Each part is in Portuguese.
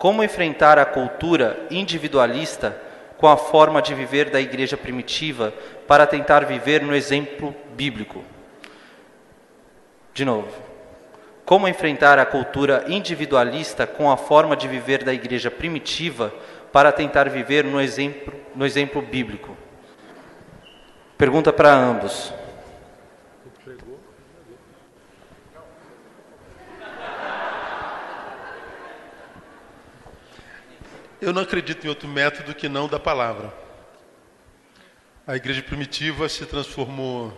Como enfrentar a cultura individualista com a forma de viver da igreja primitiva para tentar viver no exemplo bíblico? De novo. Como enfrentar a cultura individualista com a forma de viver da igreja primitiva para tentar viver no exemplo, no exemplo bíblico? Pergunta para ambos. Eu não acredito em outro método que não da palavra. A igreja primitiva se transformou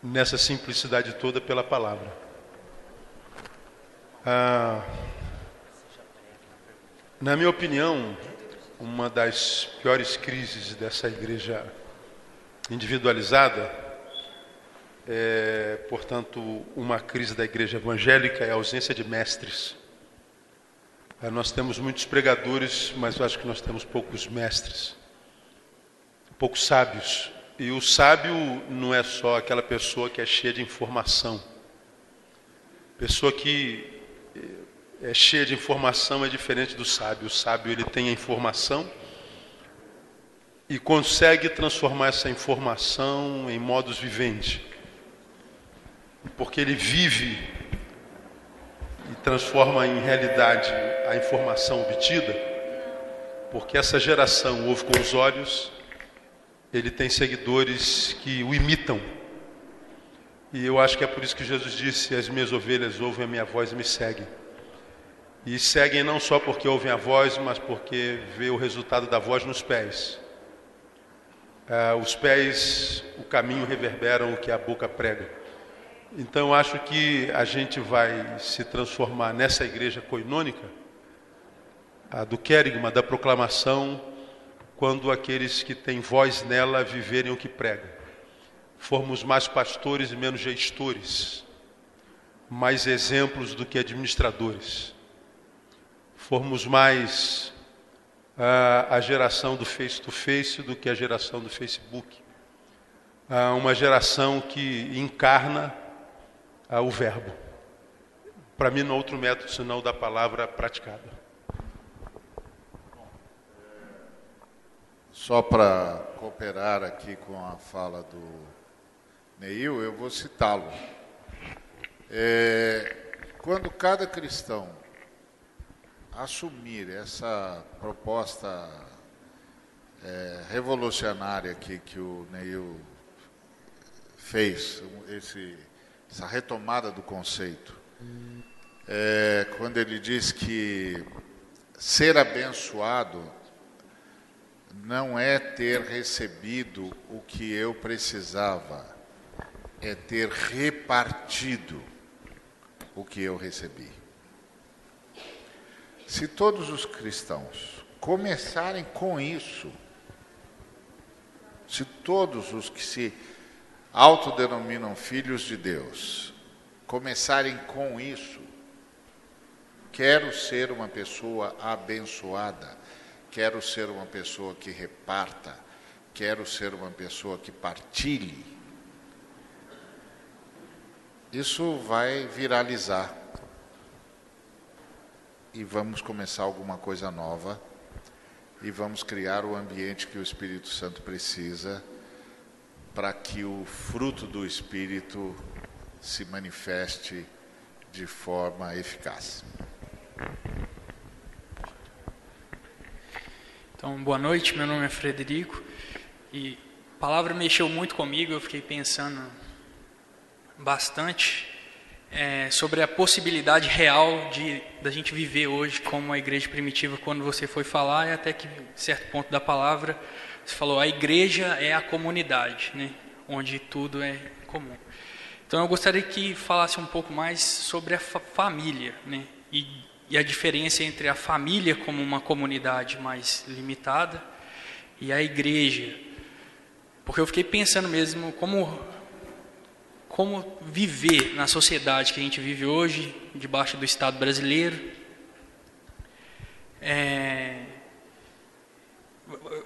nessa simplicidade toda pela palavra. Ah, na minha opinião, uma das piores crises dessa igreja individualizada é, portanto, uma crise da igreja evangélica é a ausência de mestres. É, nós temos muitos pregadores, mas eu acho que nós temos poucos mestres, poucos sábios. E o sábio não é só aquela pessoa que é cheia de informação. Pessoa que é cheia de informação é diferente do sábio. O sábio ele tem a informação e consegue transformar essa informação em modos viventes. Porque ele vive e transforma em realidade a informação obtida, porque essa geração ouve com os olhos, ele tem seguidores que o imitam. E eu acho que é por isso que Jesus disse: As minhas ovelhas ouvem a minha voz e me seguem. E seguem não só porque ouvem a voz, mas porque vê o resultado da voz nos pés. Ah, os pés, o caminho reverberam o que a boca prega. Então acho que a gente vai se transformar nessa igreja coinônica, a do querigma, da proclamação, quando aqueles que têm voz nela viverem o que pregam. Formos mais pastores e menos gestores, mais exemplos do que administradores. Formos mais a, geração do face-to-face -face do que a geração do Facebook. uma geração que encarna o verbo. Para mim, não outro método senão da palavra praticada. Só para cooperar aqui com a fala do Neil, eu vou citá-lo. É, quando cada cristão assumir essa proposta é, revolucionária que, que o Neil fez, esse essa retomada do conceito. É, quando ele diz que ser abençoado não é ter recebido o que eu precisava, é ter repartido o que eu recebi. Se todos os cristãos começarem com isso, se todos os que se autodenominam filhos de Deus, começarem com isso, quero ser uma pessoa abençoada, quero ser uma pessoa que reparta, quero ser uma pessoa que partilhe, isso vai viralizar. E vamos começar alguma coisa nova e vamos criar o ambiente que o Espírito Santo precisa para que o fruto do Espírito se manifeste de forma eficaz. Então, boa noite, meu nome é Frederico e a palavra mexeu muito comigo, eu fiquei pensando bastante é, sobre a possibilidade real de da gente viver hoje como a igreja primitiva quando você foi falar e até que certo ponto da palavra você falou, a igreja é a comunidade, né? onde tudo é comum. Então eu gostaria que falasse um pouco mais sobre a fa família, né? E, e, a diferença entre a família como uma comunidade mais limitada e a igreja. Porque eu fiquei pensando mesmo como como viver na sociedade que a gente vive hoje, debaixo do Estado brasileiro. É,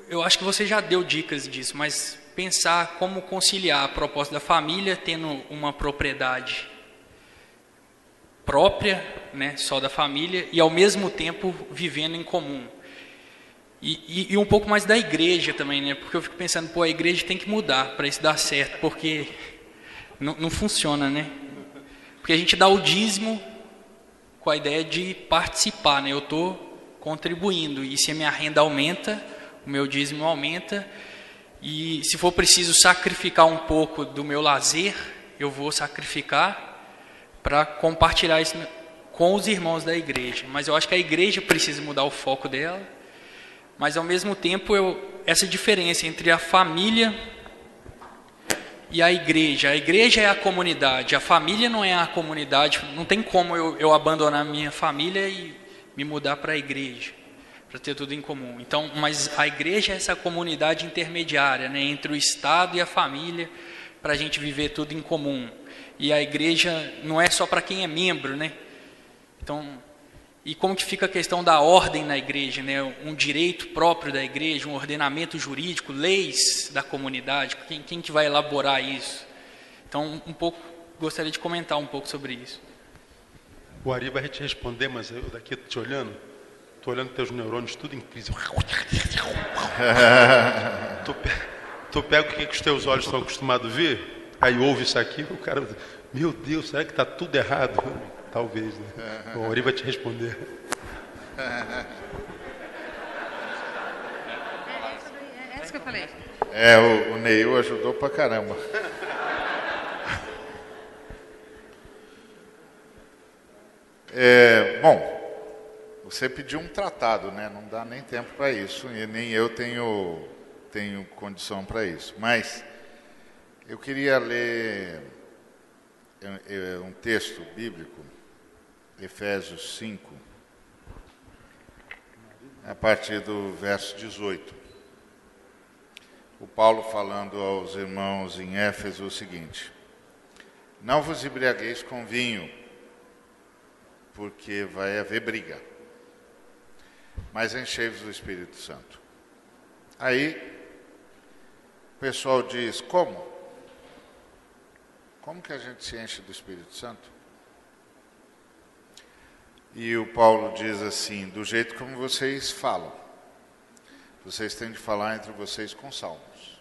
eu acho que você já deu dicas disso, mas pensar como conciliar a proposta da família tendo uma propriedade própria, né, só da família, e ao mesmo tempo vivendo em comum. E, e, e, um pouco mais da igreja também, né? Porque eu fico pensando, pô, a igreja tem que mudar para isso dar certo, porque não, funciona, né? Porque a gente dá o dízimo com a ideia de participar, né? Eu estou contribuindo, e se a minha renda aumenta, o meu dízimo aumenta, e se for preciso sacrificar um pouco do meu lazer, eu vou sacrificar para compartilhar isso com os irmãos da igreja. Mas eu acho que a igreja precisa mudar o foco dela. Mas ao mesmo tempo, eu, essa diferença entre a família e a igreja. A igreja é a comunidade, a família não é a comunidade. Não tem como eu, eu abandonar minha família e me mudar para a igreja para ter tudo em comum. Então, mas a igreja é essa comunidade intermediária, né, entre o Estado e a família, para a gente viver tudo em comum. E a igreja não é só para quem é membro, né? Então, e como que fica a questão da ordem na igreja, né? Um direito próprio da igreja, um ordenamento jurídico, leis da comunidade, quem, quem que vai elaborar isso? Então, um pouco gostaria de comentar um pouco sobre isso. O Ari vai te responder, mas eu daqui te olhando, Estou olhando teus neurônios tudo em crise. tu, tu pega o que, que os teus olhos estão acostumados a ver, aí ouve isso aqui, o cara, meu Deus, será que está tudo errado? Talvez, né? O Ori vai te responder. É isso que eu falei. É, o, o Neil ajudou pra caramba. É, bom, você pediu um tratado, né? Não dá nem tempo para isso e nem eu tenho tenho condição para isso. Mas eu queria ler é, é, um texto bíblico, Efésios 5, a partir do verso 18. O Paulo falando aos irmãos em Éfeso o seguinte: Não vos embriagueis com vinho, porque vai haver briga mas enchei-vos do Espírito Santo. Aí, o pessoal diz: como? Como que a gente se enche do Espírito Santo? E o Paulo diz assim: do jeito como vocês falam. Vocês têm de falar entre vocês com salmos.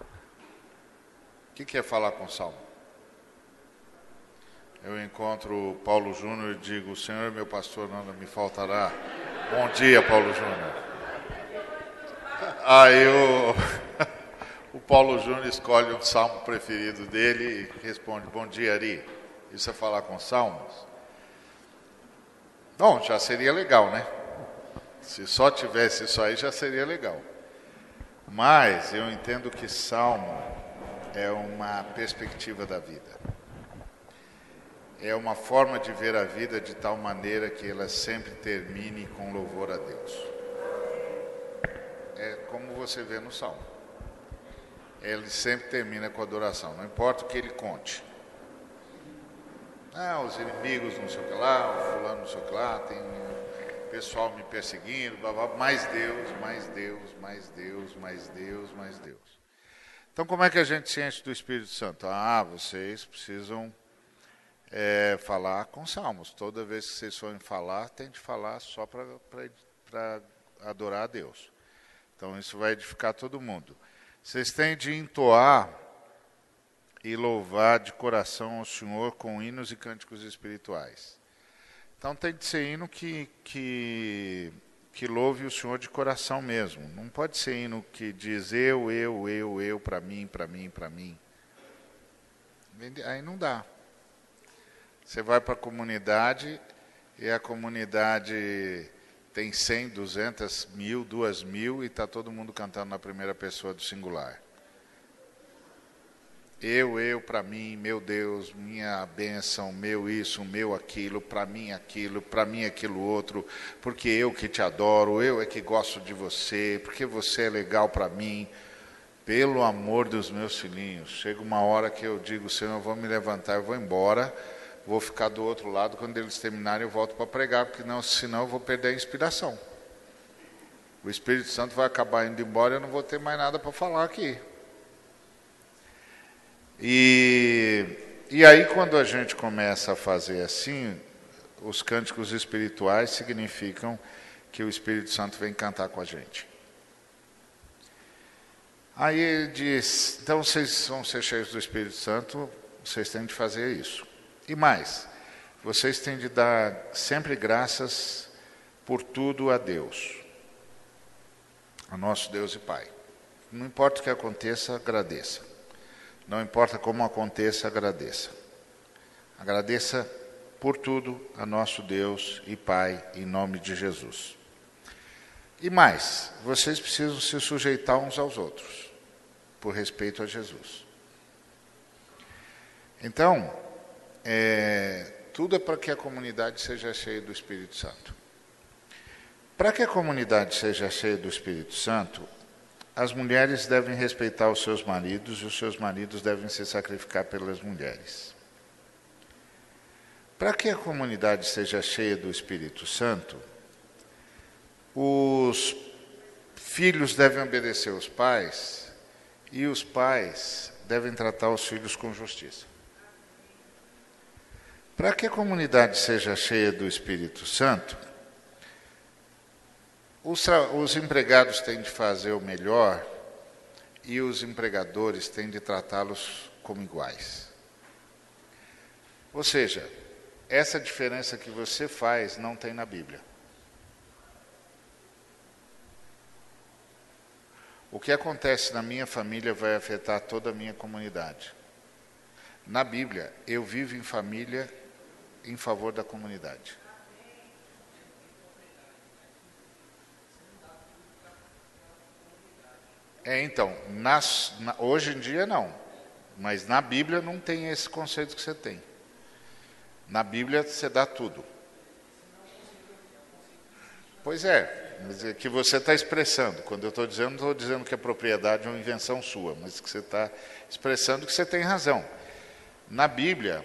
O que, que é falar com salmo? Eu encontro Paulo Júnior e digo: O Senhor, meu pastor, nada me faltará. Bom dia, Paulo Júnior. Aí o, o Paulo Júnior escolhe um salmo preferido dele e responde: Bom dia, Ari. Isso é falar com salmos? Bom, já seria legal, né? Se só tivesse isso aí, já seria legal. Mas eu entendo que salmo é uma perspectiva da vida é uma forma de ver a vida de tal maneira que ela sempre termine com louvor a Deus. É como você vê no Salmo. Ele sempre termina com adoração, não importa o que ele conte. Ah, os inimigos não sei o que lá, o fulano não sei o que lá, tem pessoal me perseguindo, blá, blá, mais Deus, mais Deus, mais Deus, mais Deus, mais Deus. Então como é que a gente se enche do Espírito Santo? Ah, vocês precisam é, falar com salmos. Toda vez que vocês forem falar, tem de falar só para adorar a Deus. Então isso vai edificar todo mundo. Vocês têm de entoar e louvar de coração ao Senhor com hinos e cânticos espirituais. Então tem de ser hino que, que, que louve o Senhor de coração mesmo. Não pode ser hino que diz eu, eu, eu, eu, para mim, para mim, para mim. Aí não dá. Você vai para a comunidade e a comunidade tem 100, 200, mil, 2 mil e está todo mundo cantando na primeira pessoa do singular. Eu, eu, para mim, meu Deus, minha bênção, meu isso, meu aquilo, para mim aquilo, para mim aquilo outro, porque eu que te adoro, eu é que gosto de você, porque você é legal para mim. Pelo amor dos meus filhinhos, chega uma hora que eu digo, Senhor, eu vou me levantar, eu vou embora, vou ficar do outro lado, quando eles terminarem eu volto para pregar, porque não, senão eu vou perder a inspiração. O Espírito Santo vai acabar indo embora eu não vou ter mais nada para falar aqui. E, e aí quando a gente começa a fazer assim, os cânticos espirituais significam que o Espírito Santo vem cantar com a gente. Aí ele diz: então vocês vão ser cheios do Espírito Santo, vocês têm de fazer isso. E mais, vocês têm de dar sempre graças por tudo a Deus, a nosso Deus e Pai. Não importa o que aconteça, agradeça. Não importa como aconteça, agradeça. Agradeça por tudo a nosso Deus e Pai, em nome de Jesus. E mais, vocês precisam se sujeitar uns aos outros, por respeito a Jesus. Então, é, tudo é para que a comunidade seja cheia do Espírito Santo. Para que a comunidade seja cheia do Espírito Santo, as mulheres devem respeitar os seus maridos e os seus maridos devem se sacrificar pelas mulheres. Para que a comunidade seja cheia do Espírito Santo, os filhos devem obedecer aos pais e os pais devem tratar os filhos com justiça. Para que a comunidade seja cheia do Espírito Santo, os, os, empregados têm de fazer o melhor e os empregadores têm de tratá-los como iguais. Ou seja, essa diferença que você faz não tem na Bíblia. O que acontece na minha família vai afetar toda a minha comunidade. Na Bíblia, eu vivo em família em favor da comunidade. É, então, nas, na, hoje em dia não, mas na Bíblia não tem esse conceito que você tem. Na Bíblia você dá tudo. Pois é, mas é que você está expressando. Quando eu estou dizendo, não estou dizendo que a propriedade é uma invenção sua, mas que você está expressando que você tem razão. Na Bíblia,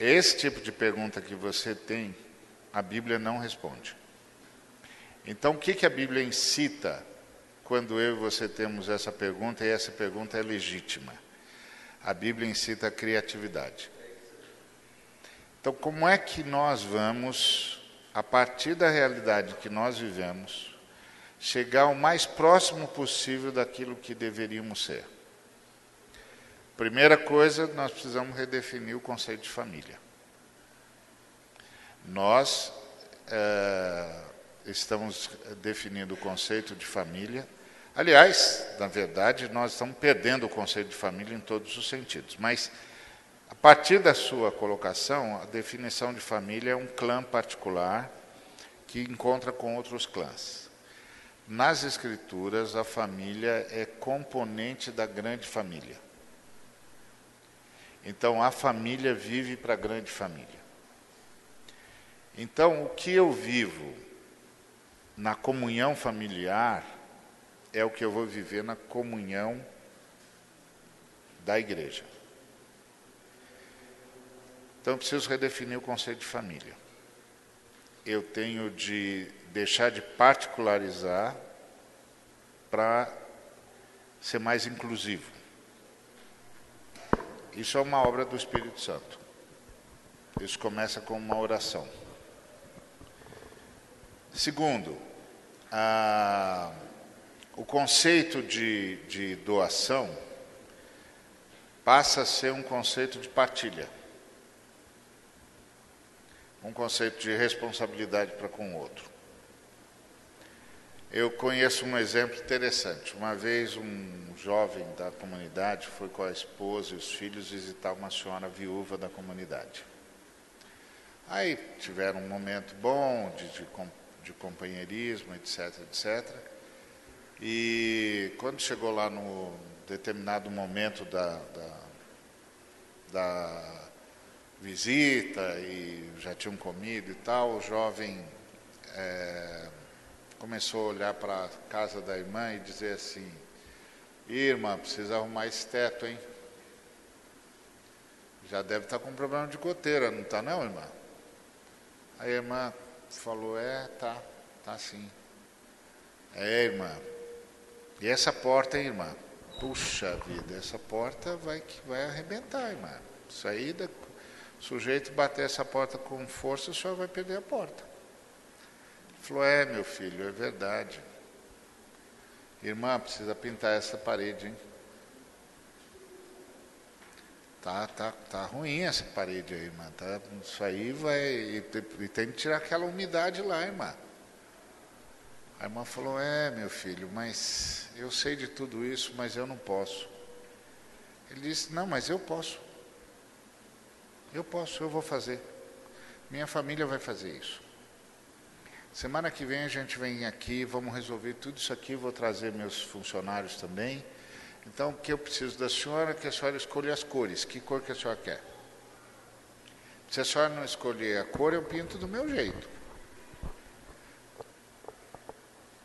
esse tipo de pergunta que você tem, a Bíblia não responde. Então, o que, que a Bíblia incita quando eu e você temos essa pergunta, e essa pergunta é legítima? A Bíblia incita a criatividade. Então, como é que nós vamos a partir da realidade que nós vivemos, chegar o mais próximo possível daquilo que deveríamos ser. Primeira coisa, nós precisamos redefinir o conceito de família. Nós é, estamos definindo o conceito de família. Aliás, na verdade, nós estamos perdendo o conceito de família em todos os sentidos. Mas a partir da sua colocação, a definição de família é um clã particular que encontra com outros clãs. Nas Escrituras, a família é componente da grande família. Então, a família vive para a grande família. Então, o que eu vivo na comunhão familiar é o que eu vou viver na comunhão da igreja. Então, eu preciso redefinir o conceito de família. Eu tenho de deixar de particularizar para ser mais inclusivo. Isso é uma obra do Espírito Santo. Isso começa com uma oração. Segundo, a, o conceito de, de doação passa a ser um conceito de partilha um conceito de responsabilidade para com o outro. Eu conheço um exemplo interessante. Uma vez um jovem da comunidade foi com a esposa e os filhos visitar uma senhora viúva da comunidade. Aí tiveram um momento bom de, de, de companheirismo, etc, etc. E quando chegou lá no determinado momento da, da, da visita e já tinham comido e tal, o jovem é, começou a olhar para a casa da irmã e dizer assim, irmã, precisa arrumar esse teto, hein? Já deve estar tá com problema de goteira, não está não, irmã? A irmã falou, é, tá, tá sim. É, irmã. E essa porta, hein, irmã? Puxa vida, essa porta vai, vai arrebentar, irmã. Aí O sujeito bater essa porta com força, o senhor vai perder a porta. Falou: É, meu filho, é verdade. Irmã, precisa pintar essa parede, hein? Tá, tá, tá ruim essa parede aí, irmã. Tá, isso aí vai. E, e tem que tirar aquela umidade lá, irmã. A irmã falou: É, meu filho, mas eu sei de tudo isso, mas eu não posso. Ele disse: Não, mas eu posso. Eu posso, eu vou fazer. Minha família vai fazer isso. Semana que vem a gente vem aqui, vamos resolver tudo isso aqui, vou trazer meus funcionários também. Então, o que eu preciso da senhora é que a senhora escolha as cores. Que cor que a senhora quer? Se a senhora não escolher a cor, eu pinto do meu jeito.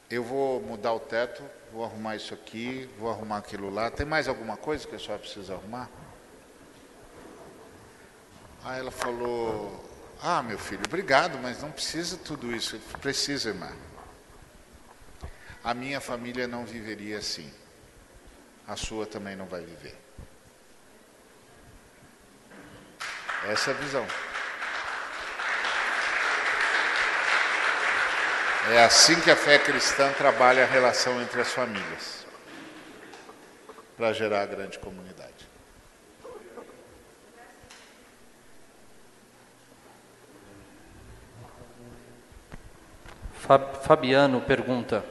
Eu vou mudar o teto, vou arrumar isso aqui, vou arrumar aquilo lá. Tem mais alguma coisa que a senhora precisa arrumar? Aí ela falou: Ah, meu filho, obrigado, mas não precisa tudo isso. Precisa, irmã. A minha família não viveria assim. A sua também não vai viver. Essa é a visão. É assim que a fé cristã trabalha a relação entre as famílias para gerar a grande comunidade. Fabiano pergunta: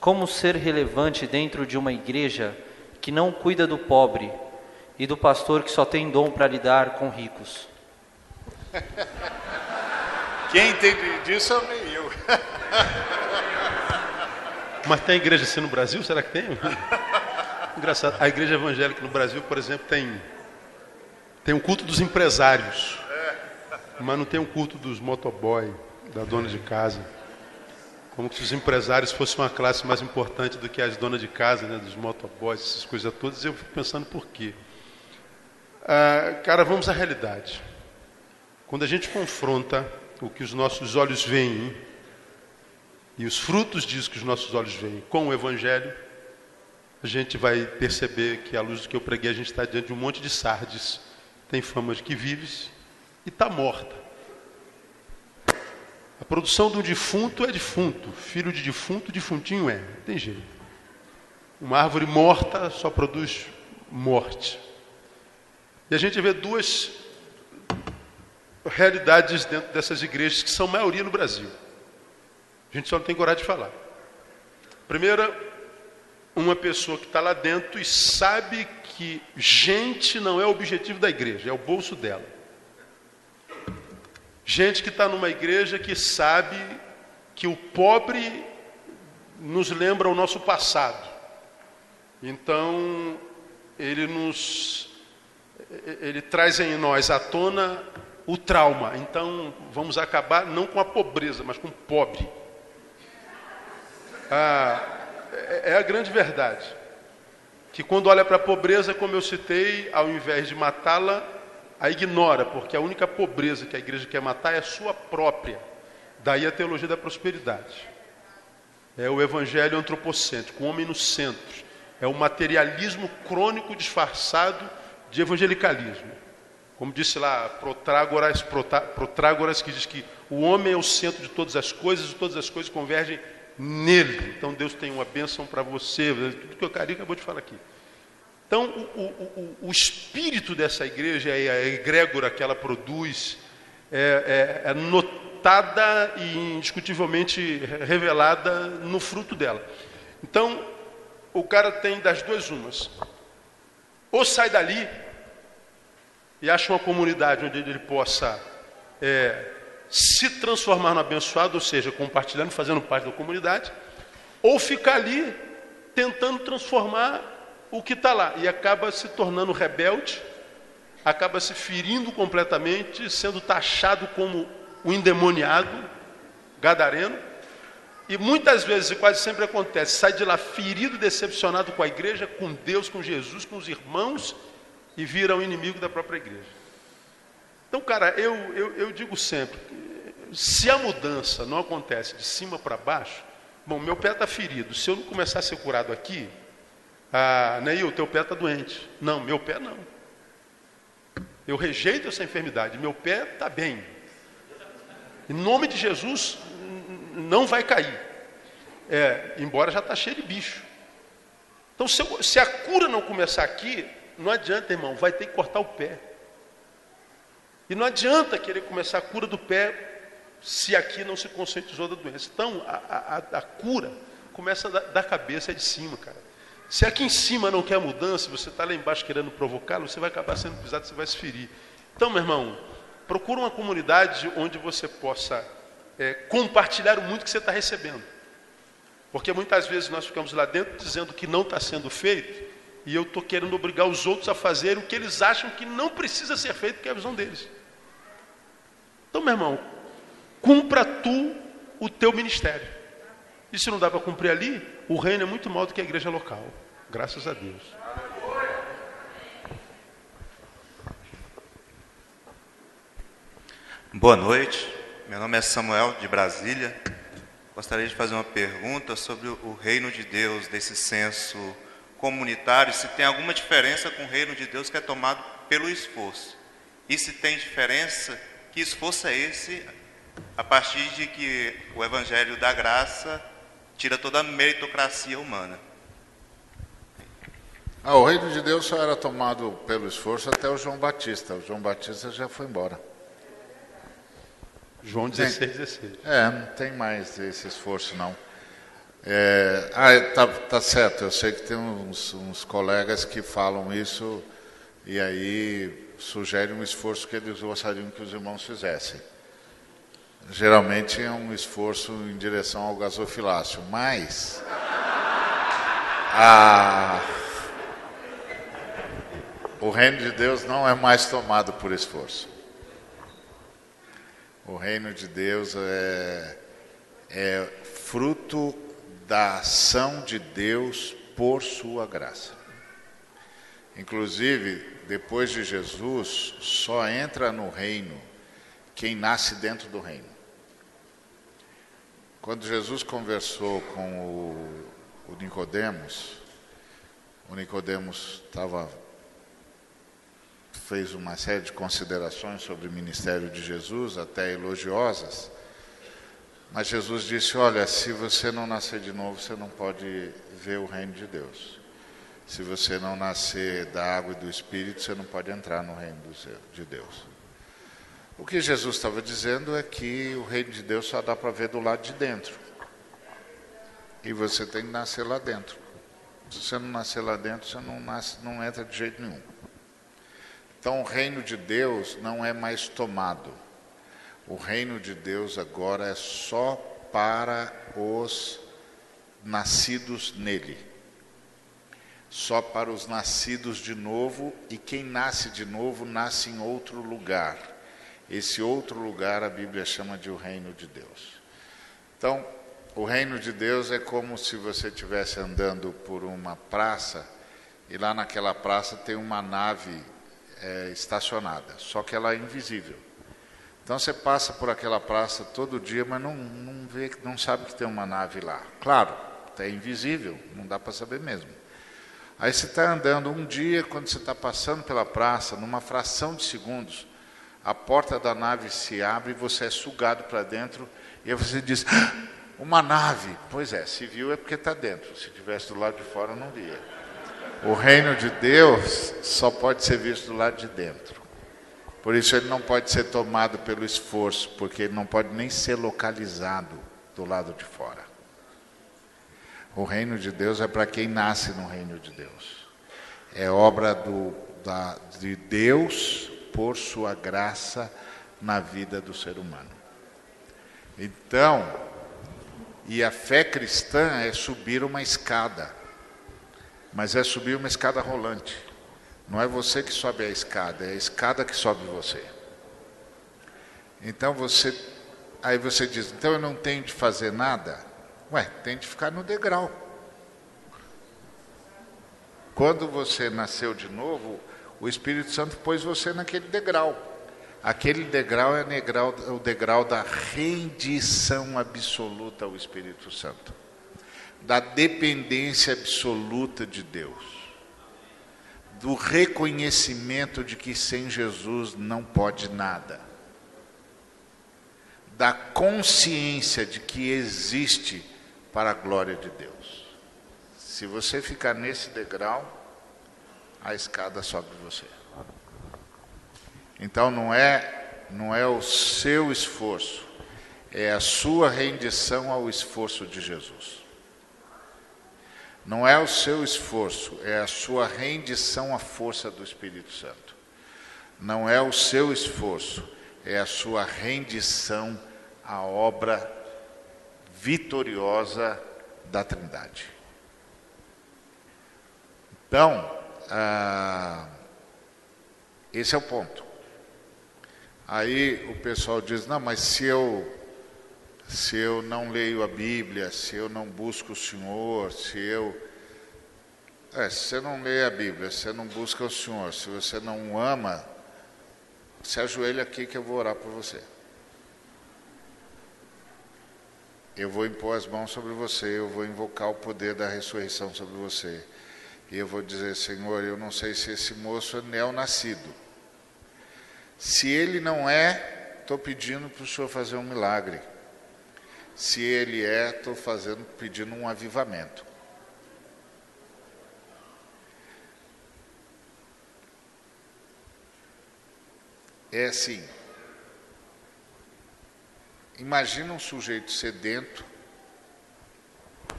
Como ser relevante dentro de uma igreja que não cuida do pobre e do pastor que só tem dom para lidar com ricos? Quem entende disso é meio eu. Mas tem igreja assim no Brasil? Será que tem? Engraçado. A igreja evangélica no Brasil, por exemplo, tem, tem um culto dos empresários. Mas não tem um culto dos motoboy, da dona de casa. Como se os empresários fossem uma classe mais importante do que as donas de casa, né, dos motoboys, essas coisas todas. Eu fico pensando por quê. Ah, cara, vamos à realidade. Quando a gente confronta o que os nossos olhos veem e os frutos disso que os nossos olhos veem com o Evangelho, a gente vai perceber que, à luz do que eu preguei, a gente está diante de um monte de sardes. Tem fama de que vives e está morta. A produção do defunto é defunto, filho de defunto, defuntinho é, não tem jeito. Uma árvore morta só produz morte. E a gente vê duas realidades dentro dessas igrejas que são maioria no Brasil. A gente só não tem coragem de falar. Primeira, uma pessoa que está lá dentro e sabe que gente não é o objetivo da igreja, é o bolso dela. Gente que está numa igreja que sabe que o pobre nos lembra o nosso passado. Então, ele nos ele traz em nós à tona o trauma. Então, vamos acabar não com a pobreza, mas com o pobre. Ah, é, é a grande verdade. Que quando olha para a pobreza, como eu citei, ao invés de matá-la, a ignora, porque a única pobreza que a igreja quer matar é a sua própria. Daí a teologia da prosperidade. É o evangelho antropocêntrico, o homem no centro. É o materialismo crônico disfarçado de evangelicalismo. Como disse lá Protrágoras, que diz que o homem é o centro de todas as coisas e todas as coisas convergem nele. Então Deus tem uma bênção para você, tudo que o Cari acabou de falar aqui. Então, o, o, o, espírito dessa igreja, a egrégora que ela produz, é, é, é notada e indiscutivelmente revelada no fruto dela. Então, o cara tem das duas umas. Ou sai dali e acha uma comunidade onde ele possa é, se transformar no abençoado, ou seja, compartilhando, fazendo parte da comunidade, ou ficar ali tentando transformar o que está lá. E acaba se tornando rebelde, acaba se ferindo completamente, sendo taxado como o endemoniado, gadareno, e muitas vezes, e quase sempre acontece, sai de lá ferido, decepcionado com a igreja, com Deus, com Jesus, com os irmãos, e vira um inimigo da própria igreja. Então, cara, eu, eu, eu digo sempre, se a mudança não acontece de cima para baixo, bom, meu pé está ferido, se eu não começar a ser curado aqui, ah, Neil, teu pé está doente. Não, meu pé não. Eu rejeito essa enfermidade. Meu pé está bem. Em nome de Jesus, não vai cair. É, embora já está cheio de bicho. Então, se, eu, se, a cura não começar aqui, não adianta, irmão, vai ter que cortar o pé. E não adianta querer começar a cura do pé se aqui não se conscientizou da doença. Então, a, a, a cura começa da, da, cabeça, de cima, cara. Se aqui em cima não quer mudança, você está lá embaixo querendo provocá-lo, você vai acabar sendo pisado, você vai se ferir. Então, meu irmão, procura uma comunidade onde você possa é, compartilhar o muito que você está recebendo. Porque muitas vezes nós ficamos lá dentro dizendo que não está sendo feito, e eu estou querendo obrigar os outros a fazer o que eles acham que não precisa ser feito, que é a visão deles. Então, meu irmão, cumpra tu o teu ministério. E se não dá para cumprir ali, o reino é muito maior do que a igreja local. Graças a Deus. Boa noite. Meu nome é Samuel de Brasília. Gostaria de fazer uma pergunta sobre o reino de Deus, desse senso comunitário, se tem alguma diferença com o reino de Deus que é tomado pelo esforço. E se tem diferença, que esforço é esse a partir de que o Evangelho da Graça tira toda a meritocracia humana. Ah, o reino de Deus só era tomado pelo esforço até o João Batista. O João Batista já foi embora. João 16, 16. É, não tem mais esse esforço não. É, ah, tá, tá certo, eu sei que tem uns, uns colegas que falam isso e aí sugerem um esforço que eles gostariam que os irmãos fizessem geralmente é um esforço em direção ao gasofilácio, mas a, o reino de Deus não é mais tomado por esforço. O reino de Deus é, é fruto da ação de Deus por sua graça. Inclusive, depois de Jesus, só entra no reino quem nasce dentro do reino. Quando Jesus conversou com o, o Nicodemos, o Nicodemos estava fez uma série de considerações sobre o ministério de Jesus, até elogiosas. Mas Jesus disse: Olha, se você não nascer de novo, você não pode ver o reino de Deus. Se você não nascer da água e do Espírito, você não pode entrar no reino de Deus. O que Jesus estava dizendo é que o reino de Deus só dá para ver do lado de dentro. E você tem que nascer lá dentro. Se você não nascer lá dentro, você não, nasce, não entra de jeito nenhum. Então o reino de Deus não é mais tomado. O reino de Deus agora é só para os nascidos nele. Só para os nascidos de novo, e quem nasce de novo nasce em outro lugar esse outro lugar a Bíblia chama de o reino de Deus. Então, o reino de Deus é como se você estivesse andando por uma praça e lá naquela praça tem uma nave é, estacionada, só que ela é invisível. Então você passa por aquela praça todo dia, mas não, não vê, não sabe que tem uma nave lá. Claro, é invisível, não dá para saber mesmo. Aí você está andando um dia, quando você está passando pela praça, numa fração de segundos, a porta da nave se abre e você é sugado para dentro, e aí você diz: ah, Uma nave. Pois é, se viu é porque está dentro. Se tivesse do lado de fora, não via. O reino de Deus só pode ser visto do lado de dentro. Por isso ele não pode ser tomado pelo esforço, porque ele não pode nem ser localizado do lado de fora. O reino de Deus é para quem nasce no reino de Deus. É obra do, da, de Deus por sua graça na vida do ser humano. Então, e a fé cristã é subir uma escada, mas é subir uma escada rolante. Não é você que sobe a escada, é a escada que sobe você. Então você, aí você diz, então eu não tenho de fazer nada? Ué, tem de ficar no degrau. Quando você nasceu de novo, o Espírito Santo pôs você naquele degrau. Aquele degrau é o degrau da rendição absoluta ao Espírito Santo, da dependência absoluta de Deus, do reconhecimento de que sem Jesus não pode nada, da consciência de que existe para a glória de Deus. Se você ficar nesse degrau, a escada sobe você. Então não é não é o seu esforço, é a sua rendição ao esforço de Jesus. Não é o seu esforço, é a sua rendição à força do Espírito Santo. Não é o seu esforço, é a sua rendição à obra vitoriosa da Trindade. Então, ah, esse é o ponto. Aí o pessoal diz: não, mas se eu se eu não leio a Bíblia, se eu não busco o Senhor, se eu. É, se você não lê a Bíblia, se você não busca o Senhor, se você não ama, se ajoelha aqui que eu vou orar por você. Eu vou impor as mãos sobre você, eu vou invocar o poder da ressurreição sobre você. E eu vou dizer, Senhor, eu não sei se esse moço é neonascido. Se ele não é, estou pedindo para o Senhor fazer um milagre. Se ele é, estou fazendo, pedindo um avivamento. É assim. Imagina um sujeito sedento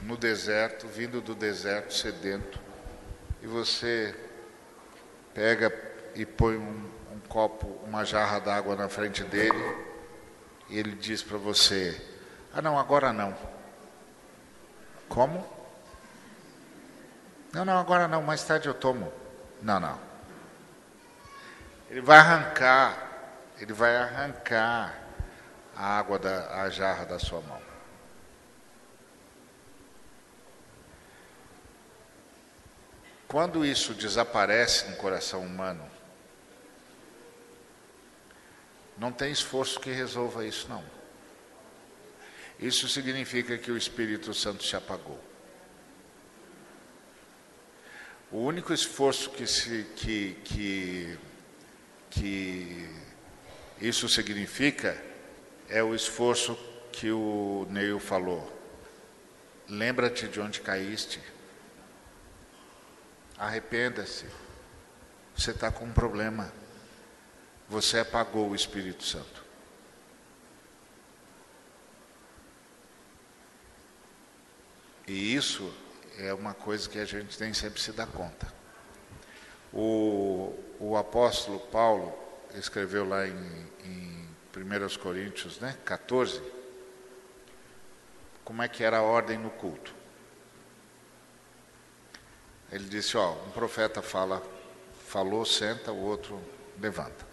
no deserto, vindo do deserto sedento, e você pega e põe um, um copo, uma jarra d'água na frente dele, e ele diz para você: ah, não, agora não. Como? Não, não, agora não, mais tarde eu tomo. Não, não. Ele vai arrancar, ele vai arrancar a água da a jarra da sua mão. Quando isso desaparece no coração humano, não tem esforço que resolva isso, não. Isso significa que o Espírito Santo se apagou. O único esforço que, se, que, que, que isso significa é o esforço que o Neil falou. Lembra-te de onde caíste. Arrependa-se. Você está com um problema. Você apagou o Espírito Santo. E isso é uma coisa que a gente tem sempre se dar conta. O, o apóstolo Paulo escreveu lá em, em 1 Coríntios né, 14 como é que era a ordem no culto. Ele disse, ó, um profeta fala, falou, senta, o outro levanta.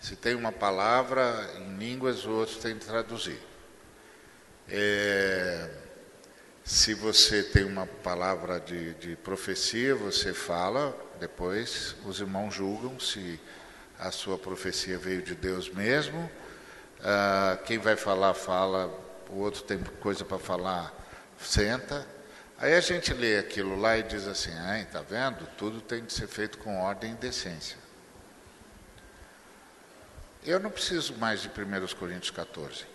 Se tem uma palavra em línguas, o outro tem que traduzir. É, se você tem uma palavra de, de profecia, você fala, depois os irmãos julgam se a sua profecia veio de Deus mesmo. Ah, quem vai falar, fala, o outro tem coisa para falar, senta. Aí a gente lê aquilo lá e diz assim: ah, tá vendo? Tudo tem de ser feito com ordem e decência. Eu não preciso mais de 1 Coríntios 14.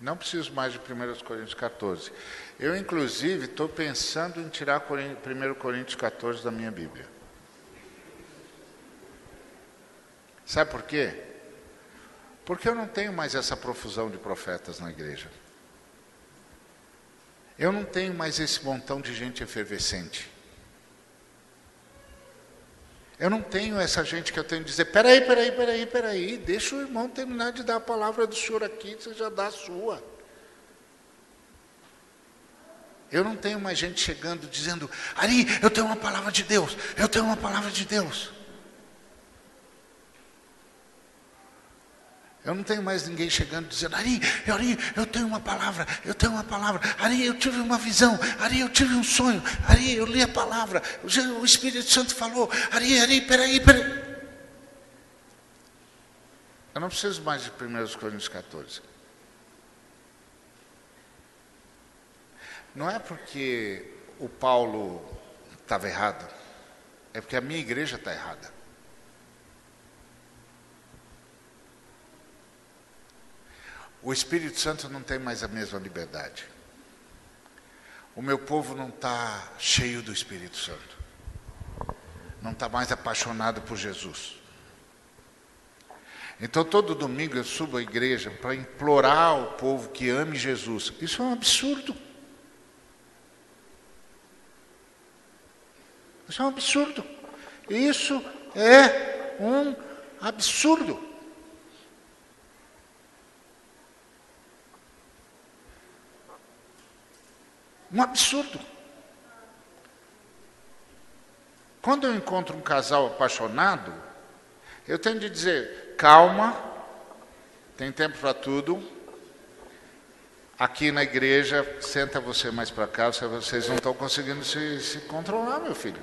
Não preciso mais de 1 Coríntios 14. Eu, inclusive, estou pensando em tirar 1 Coríntios 14 da minha Bíblia. Sabe por quê? Porque eu não tenho mais essa profusão de profetas na igreja. Eu não tenho mais esse montão de gente efervescente. Eu não tenho essa gente que eu tenho que dizer, peraí, peraí, peraí, peraí, deixa o irmão terminar de dar a palavra do Senhor aqui, você já dá a sua. Eu não tenho mais gente chegando dizendo, Ari, eu tenho uma palavra de Deus, eu tenho uma palavra de Deus. Eu não tenho mais ninguém chegando dizendo, Ari, Ari, eu tenho uma palavra, eu tenho uma palavra, Ari, eu tive uma visão, Ari, eu tive um sonho, Ari, eu li a palavra, o Espírito Santo falou, Ari, Ari, peraí, peraí. Eu não preciso mais de 1 Coríntios 14. Não é porque o Paulo estava errado, é porque a minha igreja está errada. O Espírito Santo não tem mais a mesma liberdade. O meu povo não está cheio do Espírito Santo. Não está mais apaixonado por Jesus. Então, todo domingo eu subo à igreja para implorar ao povo que ame Jesus. Isso é um absurdo. Isso é um absurdo. Isso é um absurdo. Um absurdo. Quando eu encontro um casal apaixonado, eu tenho de dizer: calma, tem tempo para tudo. Aqui na igreja, senta você mais para cá, vocês não estão conseguindo se, se controlar, meu filho.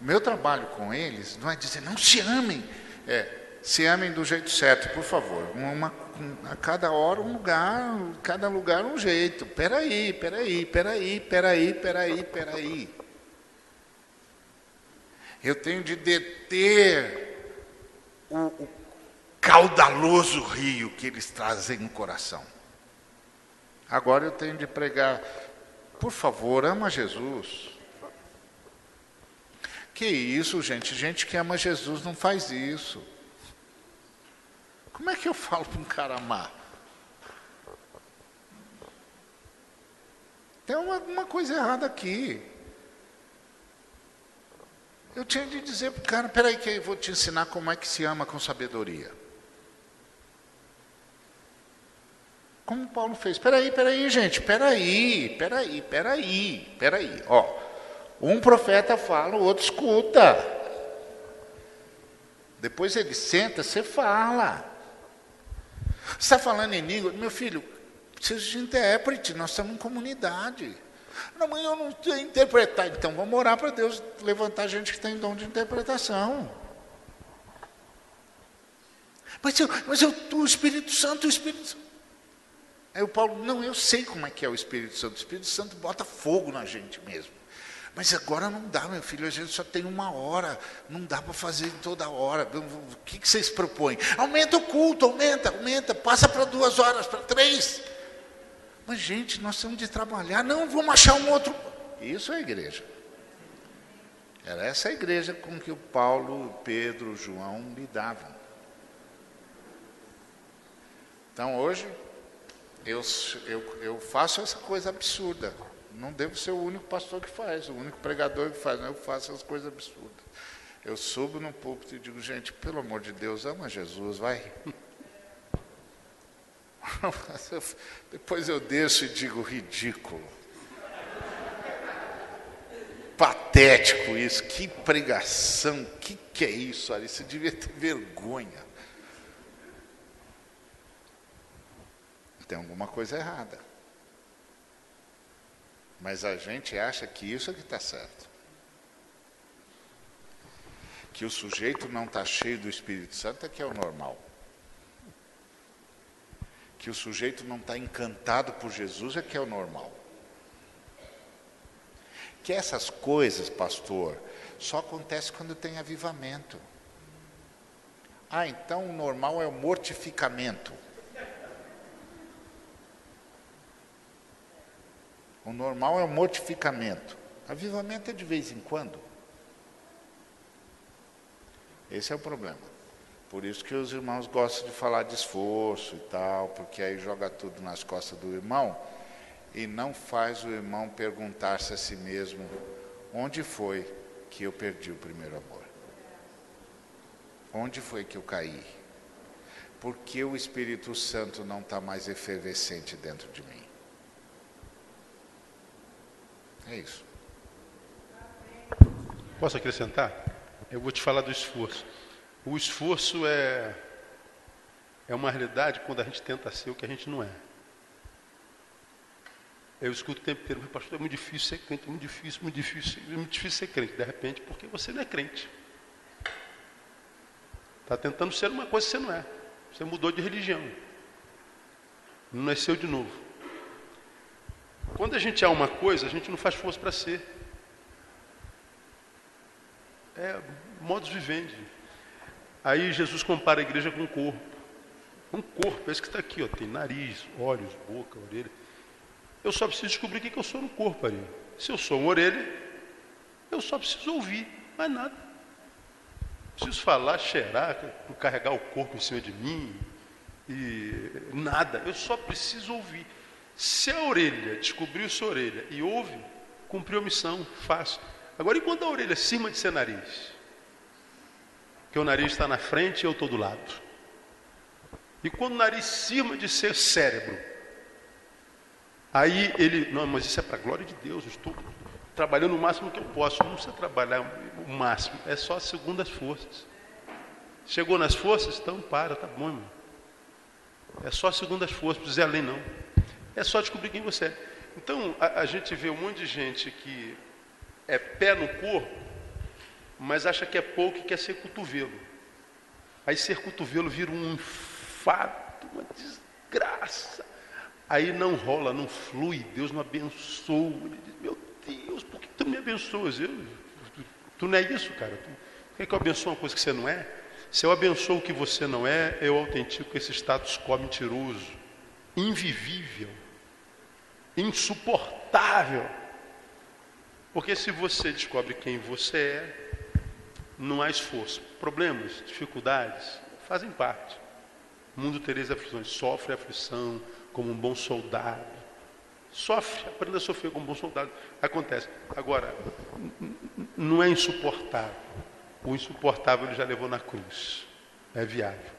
Meu trabalho com eles não é dizer não se amem, é se amem do jeito certo, por favor. Uma, a cada hora um lugar, cada lugar um jeito. Peraí, peraí, peraí, peraí, peraí, peraí. Eu tenho de deter o, o caudaloso rio que eles trazem no coração. Agora eu tenho de pregar, por favor, ama Jesus. Que isso, gente? Gente que ama Jesus não faz isso. Como é que eu falo para um cara amar? Tem alguma coisa errada aqui. Eu tinha de dizer para o cara, peraí que eu vou te ensinar como é que se ama com sabedoria. Como Paulo fez. Peraí, peraí, gente, peraí, peraí, peraí, peraí. Ó, um profeta fala, o outro escuta. Depois ele senta, você fala. Você está falando em língua? Meu filho, precisa de intérprete, nós estamos em comunidade. Não, mãe, eu não sei interpretar. Então vamos orar para Deus levantar gente que tem dom de interpretação. Mas, eu, mas eu, o Espírito Santo, o Espírito Santo. Aí o Paulo, não, eu sei como é que é o Espírito Santo. O Espírito Santo bota fogo na gente mesmo. Mas agora não dá, meu filho, a gente só tem uma hora, não dá para fazer toda hora. O que, vocês propõem? Aumenta o culto, aumenta, aumenta, passa para duas horas, para três. Mas, gente, nós temos de trabalhar. Não, vamos achar um outro. Isso é igreja. Era essa a igreja com que o Paulo, Pedro, João lidavam. Então, hoje, eu, eu, eu faço essa coisa absurda. Não devo ser o único pastor que faz, o único pregador que faz. Não, eu faço essas coisas absurdas. Eu subo no púlpito e digo, gente, pelo amor de Deus, ama Jesus, vai. Depois eu desço e digo ridículo. Patético isso, que pregação, que que é isso, Ari? Você devia ter vergonha. Tem alguma coisa errada. Mas a gente acha que isso é que está certo. Que o sujeito não está cheio do Espírito Santo é que é o normal que o sujeito não está encantado por Jesus é que é o normal. Que essas coisas, pastor, só acontece quando tem avivamento. Ah, então o normal é o mortificamento. O normal é o mortificamento. Avivamento é de vez em quando. Esse é o problema. Por isso que os irmãos gostam de falar de esforço e tal, porque aí joga tudo nas costas do irmão e não faz o irmão perguntar-se a si mesmo: onde foi que eu perdi o primeiro amor? Onde foi que eu caí? Por que o Espírito Santo não está mais efervescente dentro de mim? É isso. Posso acrescentar? Eu vou te falar do esforço. O esforço é, é uma realidade quando a gente tenta ser o que a gente não é. Eu escuto o tempo inteiro, pastor, é muito difícil ser crente, é muito difícil, muito difícil, é muito difícil ser crente. De repente, porque você não é crente. Está tentando ser uma coisa que você não é. Você mudou de religião. Não nasceu de novo. Quando a gente é uma coisa, a gente não faz força para ser. É modus vivendi. Aí Jesus compara a igreja com um corpo. Um corpo, esse que está aqui, ó, tem nariz, olhos, boca, orelha. Eu só preciso descobrir o que, que eu sou no corpo ali. Se eu sou uma orelha, eu só preciso ouvir, mais nada. Preciso falar, cheirar, carregar o corpo em cima de mim, e nada. Eu só preciso ouvir. Se a orelha descobriu sua orelha e ouve, cumpriu a missão, fácil. Agora, e quando a orelha cima de ser nariz? Que o nariz está na frente e eu estou do lado. E quando o nariz cima de ser cérebro? Aí ele, não, mas isso é para a glória de Deus, eu estou trabalhando o máximo que eu posso. Não precisa trabalhar o máximo, é só segundo as forças. Chegou nas forças? Então para, tá bom, irmão. É só segundo as forças, precisa ir além não. É só descobrir quem você é. Então, a, a, gente vê um monte de gente que é pé no corpo, mas acha que é pouco e quer ser cotovelo. Aí ser cotovelo vira um infarto, uma desgraça. Aí não rola, não flui, Deus não abençoa. Ele diz, meu Deus, por que tu me abençoas? Eu, tu, tu não é isso, cara. Tu, por que, que eu abençoo uma coisa que você não é? Se eu abençoo o que você não é, eu autentico esse status quo mentiroso, invivível insuportável. Porque se você descobre quem você é, não há esforço. Problemas, dificuldades, fazem parte. O mundo tereis aflições, sofre aflição como um bom soldado. Sofre, aprenda a sofrer como um bom soldado. Acontece. Agora, não é insuportável. O insuportável ele já levou na cruz. É viável.